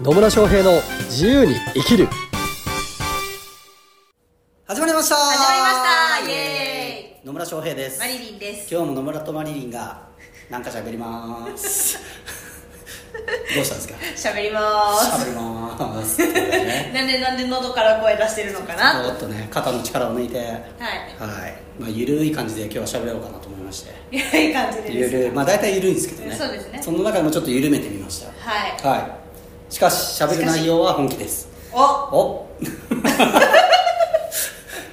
野村翔平の自由に生きる。始まりました。始まりました。イエ野村翔平です。マリリンです。今日も野村とマリリンがなんか喋ります。どうしたんですか？喋ります。喋ります。ね。なんでなんで喉から声出してるのかな。ちょっとね肩の力を抜いて。はい、はい。まあ、ゆるい感じで今日は喋ろうかなと思いまして。ゆるい感じでゆするい。まあ大体ゆるいんですけどね。そうですね。その中でもちょっと緩めてみました。はい。はいしかし喋る内容は本気です。お。お。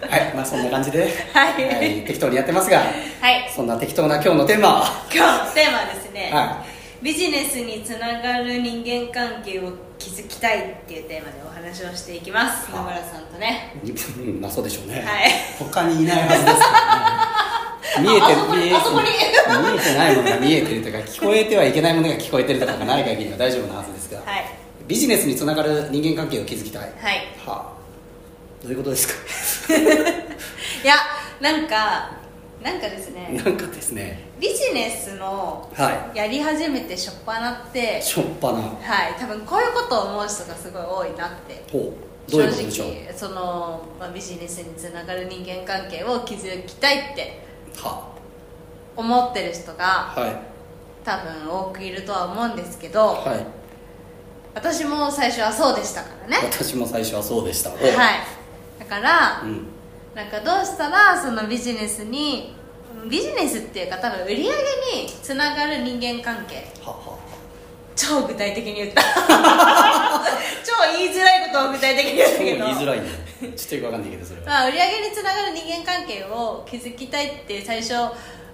はいまあそんな感じで、はい。適当にやってますがはい。そんな適当な今日のテーマは？今日テーマはですね、はビジネスにつながる人間関係を築きたいっていうテーマでお話をしていきます。は野村さんとね。うんまあそうでしょうね、はい。他にいないはずですからね。見えて見え見えてないものが見えてるとか聞こえてはいけないものが聞こえてるとかがない限りは大丈夫なはずですが、はいビジネスにつながる人間関係を築きたい。ははいあ。どういうことですか？いやなんかなんかですね。なんかですね。ビジネスのはやり始めてしょっぱなっていしょっぱな。はい。多分こういうことを思う人がすごい多いなって。ほう。正直その、まあ、ビジネスにつながる人間関係を築きたいっては思ってる人があはい。多分多くいるとは思うんですけど、はい私も最初はそうでしたからね。私も最初はそうでしたはい。だから、うん。なんかどうしたらそのビジネスにビジネスっていうか多分売り上げにつながる人間関係。はは超具体的に言った。超言いづらいことを具体的に言った超言いけどづらいね。ちょっとよくわかんないけどそれは。まあ、売り上げにつながる人間関係を築きたいって最初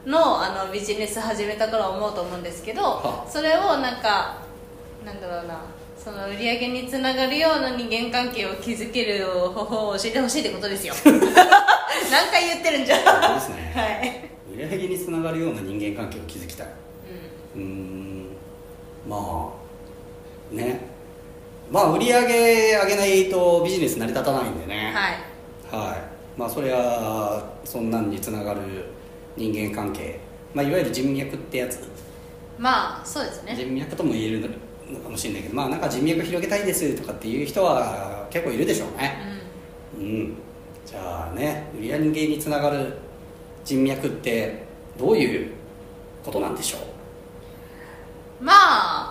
のあのビジネス始めた頃は思うと思うんですけどは。それをなんかなんだろうなその売り上げにつながるような人間関係を築ける方法を教えてほしいってことですよ。何回言ってるんじゃ。んそうですね。はい、売り上げにつながるような人間関係を築きたい。うん。うーん。まあね。まあ売り上げ上げないとビジネス成り立たないんでね。はい。はい。まあそれはそんなんにつながる人間関係、まあ、いわゆる人脈ってやつ。まあそうですね。人脈とも言えるのかもしれないけどまあなんか人脈広げたいですとかっていう人は結構いるでしょうね。うん。じゃあね売り上げにつながる人脈ってどういうことなんでしょう？んま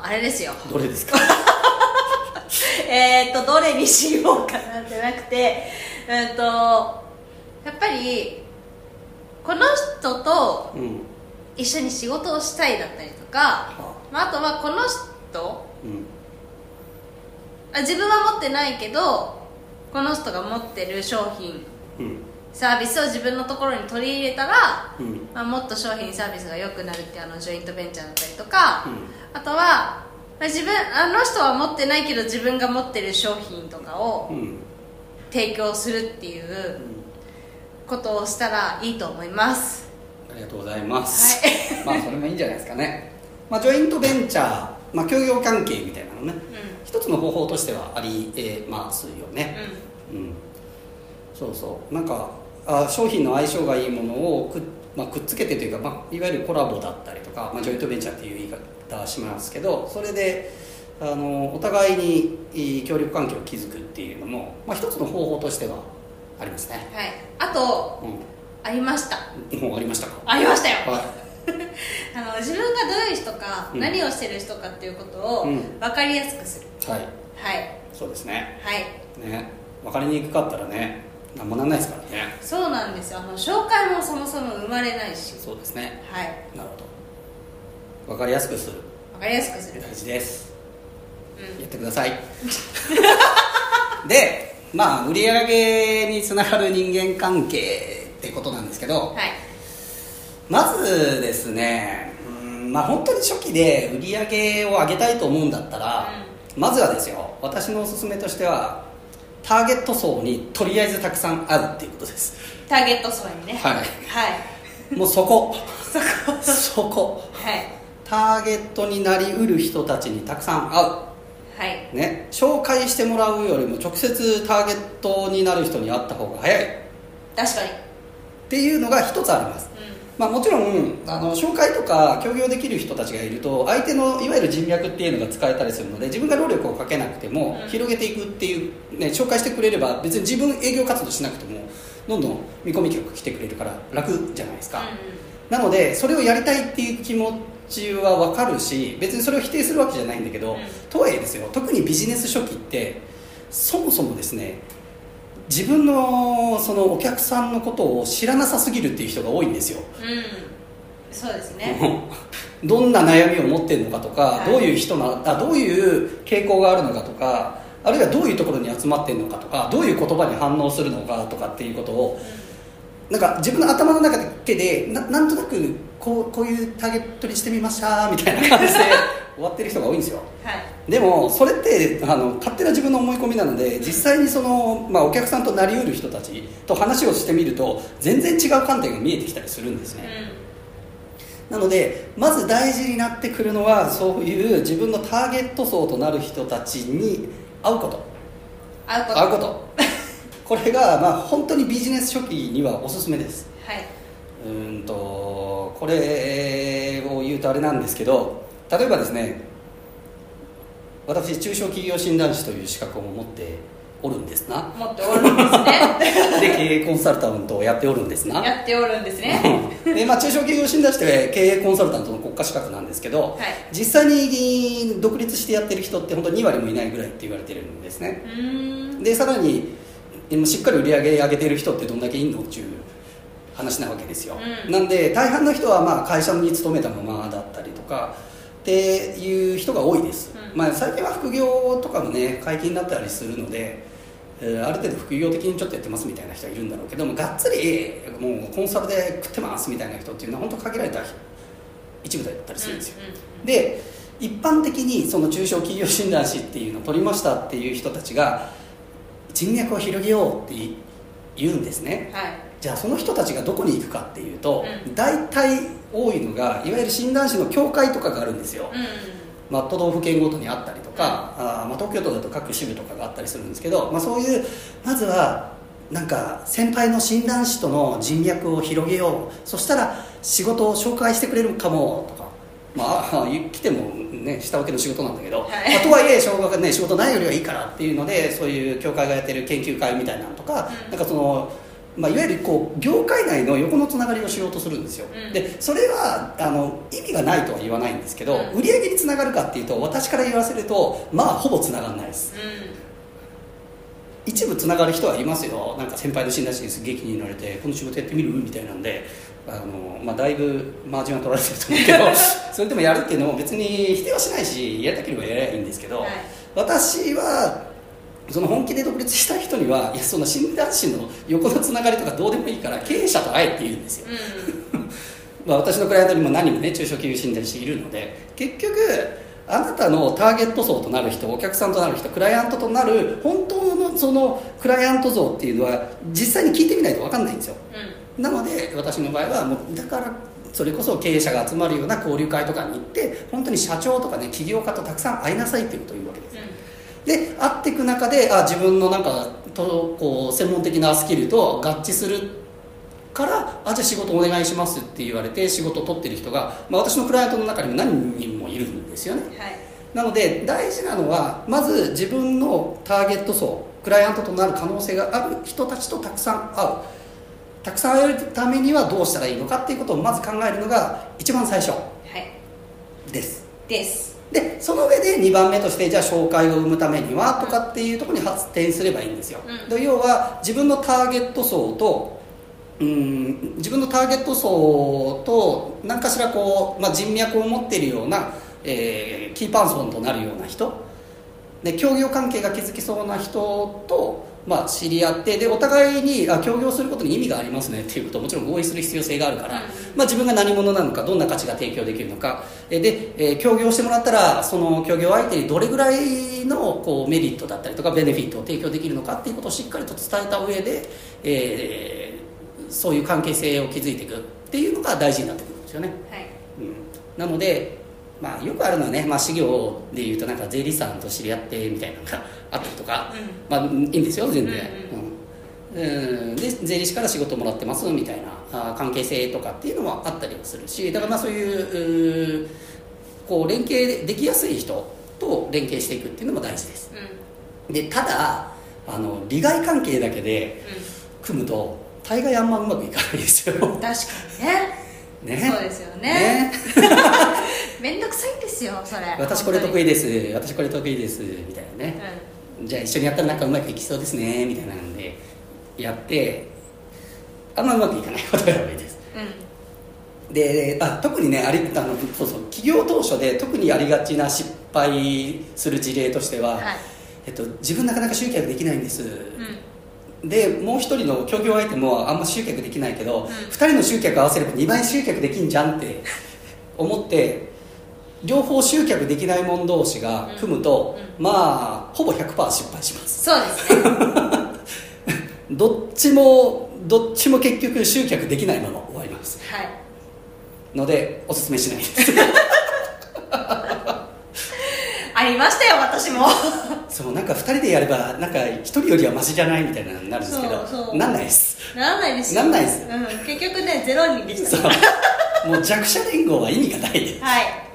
ああれですよ。うどれですか？えーっとどれにしようかなじゃなくてうんとやっぱりこの人とうん。一緒に仕事をしたいだったりとか、はまあ、あとはこの人うんあ自分は持ってないけどこの人が持ってる商品うん。サービスを自分のところに取り入れたら、うん。まあ、もっと商品サービスが良くなるっていうあのジョイントベンチャーだったりとか、うん。あとは、まあ、自分あの人は持ってないけど自分が持ってる商品とかをうん。提供するっていうことをしたらいいと思います。ありがとうございます、は まあそれもいいんじゃないですかね、まあ、ジョイントベンチャー、まあ、協業関係みたいなのね。う一つの方法としてはありえますよね。んうん。うん、そうそう。なんかあ商品の相性がいいものをく,、まあ、くっつけてというか、まあ、いわゆるコラボだったりとか、まあ、ジョイントベンチャーっていう言い方はしますけどそれであのお互いに協力関係を築くっていうのも、まあ、一つの方法としてはありますね、はい。あとうありました。ん、もうありましたか？ありましたよ。はい あの自分がどういう人か、うん。何をしてる人かっていうことをうん。分かりやすくする、はい。はい。そうですね。はい。ね。分かりにくかったらね何もなんないですからね。そうなんですよ。あの紹介もそもそも生まれないし。そうですね。はい。なるほど。分かりやすくする。分かりやすくする。大事です。うん。やってください。でまあ売り上げにつながる人間関係ってことなんですけどはいまずですねうんまあ本当に初期で売り上げを上げたいと思うんだったら、まずはですよ私のおすすめとしてはターゲット層にとりあえずたくさん会うっていうことです。ターゲット層にね。はい。はい。もうそこ。そこ。そこ。はい。ターゲットになりうる人たちにたくさん会う。はい。ね、紹介してもらうよりも直接ターゲットになる人に会った方が早い。っ確かに。ていうのが一つありますまあ、もちろんあの紹介とか協業できる人たちがいると相手のいわゆる人脈っていうのが使えたりするので自分が労力をかけなくてもうん。広げていくっていう、ね、紹介してくれれば別に自分営業活動しなくてもどんどん見込み客来てくれるから楽じゃないですか、なのでそれをやりたいっていう気持ちは分かるし別にそれを否定するわけじゃないんだけど、うん。とはいえですよ特にビジネス初期ってそもそもですね自分のそのお客さんのことを知らなさすぎるっていう人が多いんですよ。うん、うん、そうですね。どんな悩みを持ってるのかとか、はい。どういう人なあどういう傾向があるのかとかあるいはどういうところに集まってるのかとかどういう言葉に反応するのかとかっていうことをなんか自分の頭の中だけでななんとなくこうこういうターゲットにしてみましたみたいな感じで 終わってる人が多いんですよ。はいでもそれってあの勝手な自分の思い込みなので実際にその、まあ、お客さんとなりうる人たちと話をしてみると全然違う観点が見えてきたりするんですね、なのでまず大事になってくるのはそういう自分のターゲット層となる人たちに会うこと。会うこと。会うこと。これが、まあ、本当にビジネス初期にはおすすめです。はい、うーんとこれを言うとあれなんですけど例えばですね私中小企業診断士という資格を持っておるんですな。持っておるんですね。で経営コンサルタントをやっておるんですな。やっておるんですね。でまあ、中小企業診断士って経営コンサルタントの国家資格なんですけど、はい。実際に独立してやってる人って本当2割もいないぐらいって言われてるんですね。でさらに今しっかり売り上げ上げてる人ってどんだけいんのっていう話なわけですよ、うん。なんで大半の人はまあ会社に勤めたままだったりとかっていう人が多いです、うん。まあ、最近は副業とかもね解禁になったりするのでえーある程度副業的にちょっとやってますみたいな人はいるんだろうけどもがっつりもうコンサルで食ってますみたいな人っていうのは本当限られた一部だったりするんですよ、で一般的にその中小企業診断士っていうのを取りましたっていう人たちが人脈を広げようって言うんですね。はいじゃあその人たちがどこに行くかっていうと、うん。大体多いのがいわゆる診断士の協会とかがあるんですよ、うん。まあ、都道府県ごとにあったりとか、あーまあ、東京都だと各支部とかがあったりするんですけど、まあ、そういうまずはなんか先輩の診断士との人脈を広げよう。そしたら仕事を紹介してくれるかもとかまあ来てもね下請けの仕事なんだけど、はい。まあとはいえ小学ね仕事ないよりはいいからっていうのでそういう協会がやってる研究会みたいなのとか、うん。なんかそのまあ、いわゆるこう業界内の横のつながりをしようとするんですよ、うん。でそれはあの意味がないとは言わないんですけど、うん。売り上げにつながるかっていうと私から言わせるとまあほぼつながらないです。一部つながる人はいますよ。なんか先輩の診断士にすげえ気に入られてこの仕事やってみる？みたいなんであの、まあ、だいぶマージンは取られてると思うけど それでもやるっていうのも別に否定はしないしやりたければやればいいんですけど、はい。私はその本気で独立したい人にはいやそんな診断士の横のつながりとかどうでもいいから経営者と会えって言うんですよ。うん。う んまあ、私のクライアントにも何人もね中小企業診断士いるので結局あなたのターゲット層となる人お客さんとなる人クライアントとなる本当のそのクライアント像っていうのは実際に聞いてみないと分かんないんですよ。なので私の場合はもうだからそれこそ経営者が集まるような交流会とかに行って本当に社長とかね起業家とたくさん会いなさいっていうことを言うわけですで会っていく中であ自分のなんかとこう専門的なスキルと合致するからあじゃあ仕事お願いしますって言われて仕事を取ってる人が、まあ、私のクライアントの中にも何人もいるんですよね。はい。なので大事なのはまず自分のターゲット層クライアントとなる可能性がある人たちとたくさん会う。たくさん会えるためにはどうしたらいいのかっていうことをまず考えるのが一番最初はい。ですでその上で2番目としてじゃあ紹介を生むためにはとかっていうところに発展すればいいんですよ、うん。で要は自分のターゲット層とうん自分のターゲット層と何かしらこう、まあ、人脈を持っているような、えーキーパーソンとなるような人。で協業関係が築きそうな人と、まあ、知り合ってでお互いにあ協業することに意味がありますねっていうことをもちろん合意する必要性があるから、うん。まあ、自分が何者なのかどんな価値が提供できるのか。えで、えー協業してもらったらその協業相手にどれぐらいのこうメリットだったりとかベネフィットを提供できるのかっていうことをしっかりと伝えた上で、えーそういう関係性を築いていくっていうのが大事になってくるんですよね、はい。うん、なので、まあ、よくあるのはね、まあ、事業でいうとなんか税理士さんと知り合ってみたいなのがあったりとか、まあ、いいんですよ全然、うん。うん。で税理士から仕事もらってますみたいなあ関係性とかっていうのもあったりもするしだからまあそういうこう連携できやすい人と連携していくっていうのも大事です。うん。でただあの利害関係だけで組むと大概あんまうまくいかないですよ。うん、確かにね。ね。そうですよね。ね めんどくさいんですよそれ。私これ得意意です。私これ得意です。みたいなね、じゃあ一緒にやったらなんかうまくいきそうですね。みたいなんでやってあんまうまくいかないことが多いです。うん。うんであ特にねありあのそうそう企業当初で特にありがちな失敗する事例としては、はい。えっと、自分なかなか集客できないんです、うん。でもう一人の協業相手もあんま集客できないけど、ん。二人の集客合わせれば2倍集客できんじゃんって思って両方集客できない者同士が組むと、まあほぼ100%失敗します。そうですね。どっちもどっちも結局集客できないまま終わります。はい。のでおすすめしないです。ありましたよ私も。そうなんか2人でやればなんか1人よりはマシじゃないみたいなのになるんですけどなんないです。ならないですよ。なんないです。うん、結局ねゼロ人でした。そう。もう弱者連合は意味がないです。はい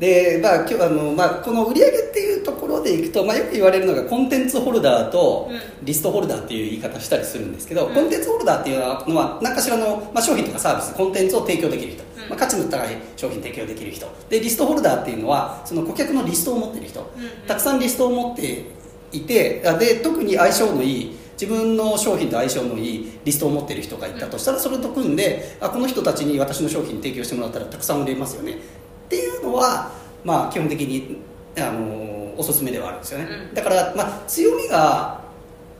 で、まあ、今日あの、まあ、この売り上げっていうところでいくと、まあ、よく言われるのがコンテンツホルダーとうリストホルダーっていう言い方したりするんですけど、うん。コンテンツホルダーっていうのは何かしらの、まあ、商品とかサービスコンテンツを提供できる人、うん。まあ、価値の高い商品提供できる人。でリストホルダーっていうのはその顧客のリストを持ってる人、うんたくさんリストを持っていてあで特に相性のいい自分の商品と相性のいいリストを持ってる人がいたとしたらそれと組んであこの人たちに私の商品提供してもらったらたくさん売れますよねっていうのは、まあ、基本的にあのおすすめではあるんですよね、うん。だから、まあ、強みが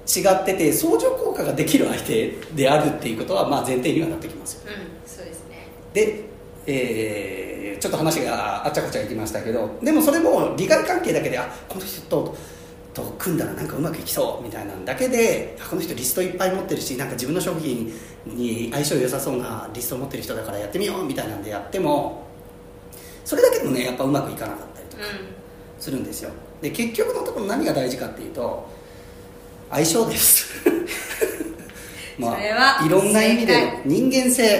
違ってて相乗効果ができる相手であるっていうことは、まあ、前提にはなってきますよ。うんそうですね。で、えーちょっと話があっちゃこちゃいきましたけどでもそれも利害関係だけであこの人とと組んだらなんかうまくいきそうみたいなんだけであこの人リストいっぱい持ってるしなんか自分の商品に相性良さそうなリストを持ってる人だからやってみようみたいなんでやってもそれだけでもねやっぱうまくいかなかったりとかうするんですよ。で結局のところ何が大事かっていうと相性です。まそれはいろんな意味で人間性。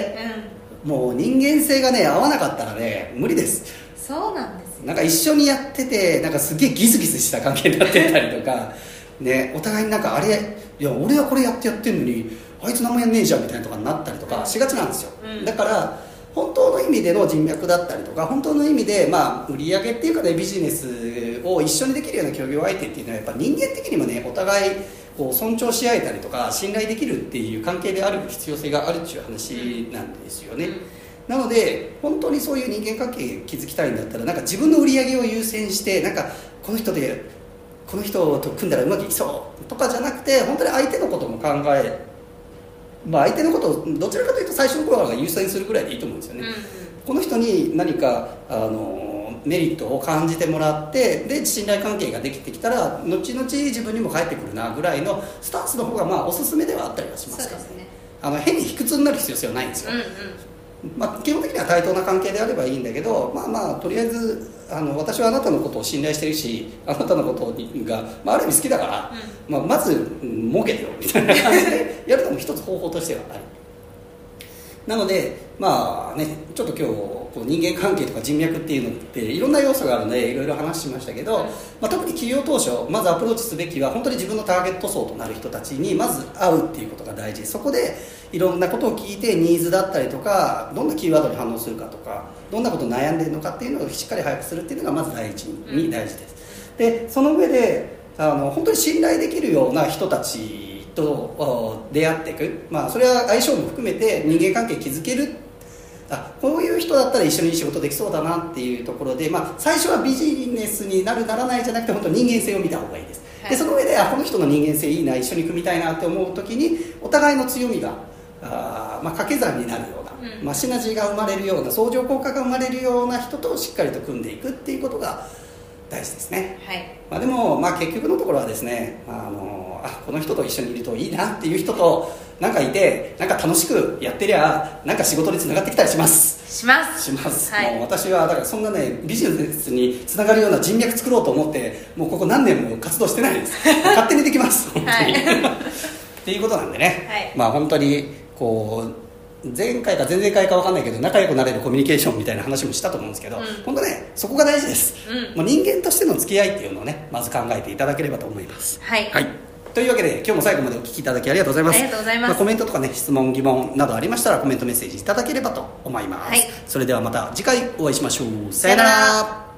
んうん。もう人間性がね合わなかったらね無理です。そうなんですよ。なんか一緒にやっててなんかすげえギスギスした関係になってたりとか ねお互いになんかあれいや俺はこれやってやってんのにあいつ何もやんねえじゃんみたいなとかになったりとかしがちなんですよ、うん。だから本当の意味での人脈だったりとか本当の意味で、まあ、売り上げっていうかねビジネスを一緒にできるような協業相手っていうのはやっぱ人間的にもねお互いこう尊重し合えたりとか信頼できるっていう関係である必要性があるっていう話なんですよね、うん。なので本当にそういう人間関係築きたいんだったらなんか自分の売り上げを優先してなんかこの人でこの人と組んだらうまくいきそうとかじゃなくて本当に相手のことも考えまあ相手のことをどちらかというと最初の頃が優先するぐらいでいいと思うんですよね、うんこの人に何かあのメリットを感じてもらってで信頼関係ができてきたら後々自分にも返ってくるなぐらいのスタンスの方がまあおすすめではあったりはしますから。ですね。あの変に卑屈になる必要性はないんですよ、うんうんまあ、基本的には対等な関係であればいいんだけどまあまあとりあえずあの私はあなたのことを信頼してるしあなたのことが、まあ、ある意味好きだから、まあ、まず、うん儲けてよみたいな感じでやるのも一つ方法としてはあるなのでまあねちょっと今日こう人間関係とか人脈っていうのっていろんな要素があるのでいろいろ話しましたけど、うんまあ、特に企業当初まずアプローチすべきは本当に自分のターゲット層となる人たちにまず会うっていうことが大事。そこでいろんなことを聞いてニーズだったりとかどんなキーワードに反応するかとかどんなこと悩んでるのかっていうのをしっかり把握するっていうのがまず第一に大事です、でその上であの本当に信頼できるような人たちとお出会っていく、まあ、それは相性も含めて人間関係築ける。あこういう人だったら一緒に仕事できそうだなっていうところで、まあ、最初はビジネスになるならないじゃなくて本当人間性を見た方がいいです、はい。でその上であこの人の人間性いいな一緒に組みたいなって思う時にお互いの強みがあー、まあ、掛け算になるような、うん。まあ、シナジーが生まれるような相乗効果が生まれるような人としっかりと組んでいくっていうことが大事ですね。はい。まあ、でも、まあ、結局のところはですねあのあこの人と一緒にいるといいなっていう人となんかいてなんか楽しくやってりゃなんか仕事につながってきたりします。します。します、はい。もう私はだからそんなねビジネスにつながるような人脈作ろうと思ってもうここ何年も活動してないです。勝手にできます。本当に、はい。っていうことなんでね、はい。まあ本当にこう前回か前々回か分かんないけど仲良くなれるコミュニケーションみたいな話もしたと思うんですけど、うん。本当ねそこが大事です、うん。もう人間としての付き合いっていうのをねまず考えていただければと思います。はい。はい。というわけで今日も最後までお聞きいただきありがとうございます。ありがとうございます。あ、コメントとかね質問疑問などありましたらコメントメッセージいただければと思います、はい。それではまた次回お会いしましょう。さよなら